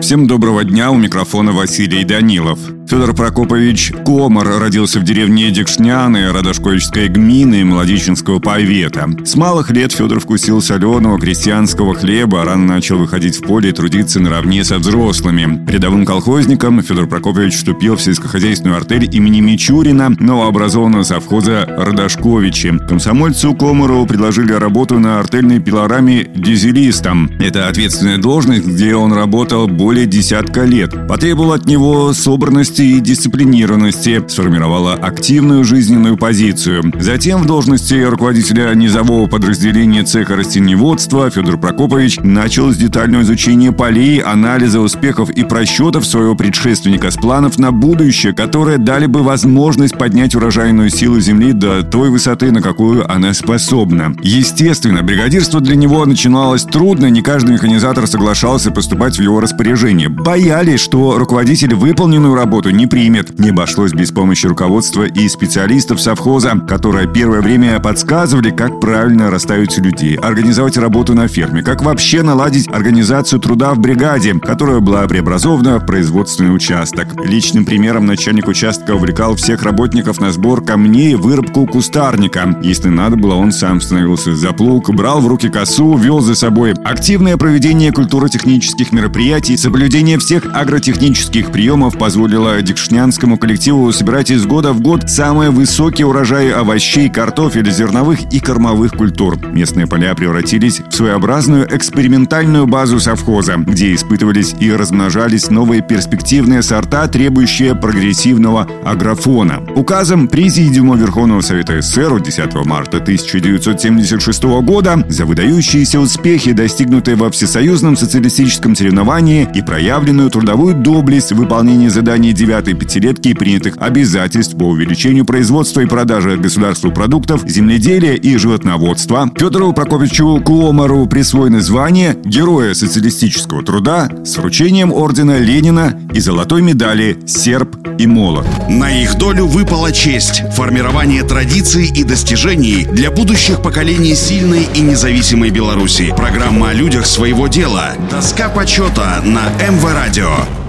Всем доброго дня, у микрофона Василий Данилов. Федор Прокопович Комар родился в деревне Декшняны Радошковичской гмины Молодеченского повета. С малых лет Федор вкусил соленого крестьянского хлеба, рано начал выходить в поле и трудиться наравне со взрослыми. Рядовым колхозником Федор Прокопович вступил в сельскохозяйственную артель имени Мичурина, новообразованного совхоза Радошковичи. Комсомольцу Комару предложили работу на артельной пилораме дизелистом. Это ответственная должность, где он работал более десятка лет. Потребовал от него собранности и дисциплинированности, сформировала активную жизненную позицию. Затем в должности руководителя низового подразделения цеха растениеводства Федор Прокопович начал с детального изучения полей, анализа успехов и просчетов своего предшественника с планов на будущее, которые дали бы возможность поднять урожайную силу земли до той высоты, на какую она способна. Естественно, бригадирство для него начиналось трудно, не каждый механизатор соглашался поступать в его распоряжение. Боялись, что руководитель выполненную работу не примет. Не обошлось без помощи руководства и специалистов совхоза, которые первое время подсказывали, как правильно расставить людей, организовать работу на ферме, как вообще наладить организацию труда в бригаде, которая была преобразована в производственный участок. Личным примером начальник участка увлекал всех работников на сбор камней и вырубку кустарника. Если надо было, он сам становился за плуг, брал в руки косу, вел за собой. Активное проведение культуротехнических мероприятий, соблюдение всех агротехнических приемов позволило дикшнянскому коллективу собирать из года в год самые высокие урожаи овощей, картофеля, зерновых и кормовых культур. Местные поля превратились в своеобразную экспериментальную базу совхоза, где испытывались и размножались новые перспективные сорта, требующие прогрессивного агрофона. Указом Президиума Верховного Совета СССР 10 марта 1976 года за выдающиеся успехи, достигнутые во всесоюзном социалистическом соревновании и проявленную трудовую доблесть в выполнении заданий 9 девятой пятилетки принятых обязательств по увеличению производства и продажи государству продуктов земледелия и животноводства, Федору Прокопьевичу Куомару присвоено звание Героя социалистического труда с вручением ордена Ленина и золотой медали «Серб и молот». На их долю выпала честь – формирование традиций и достижений для будущих поколений сильной и независимой Беларуси. Программа о людях своего дела. Доска почета на МВ Радио.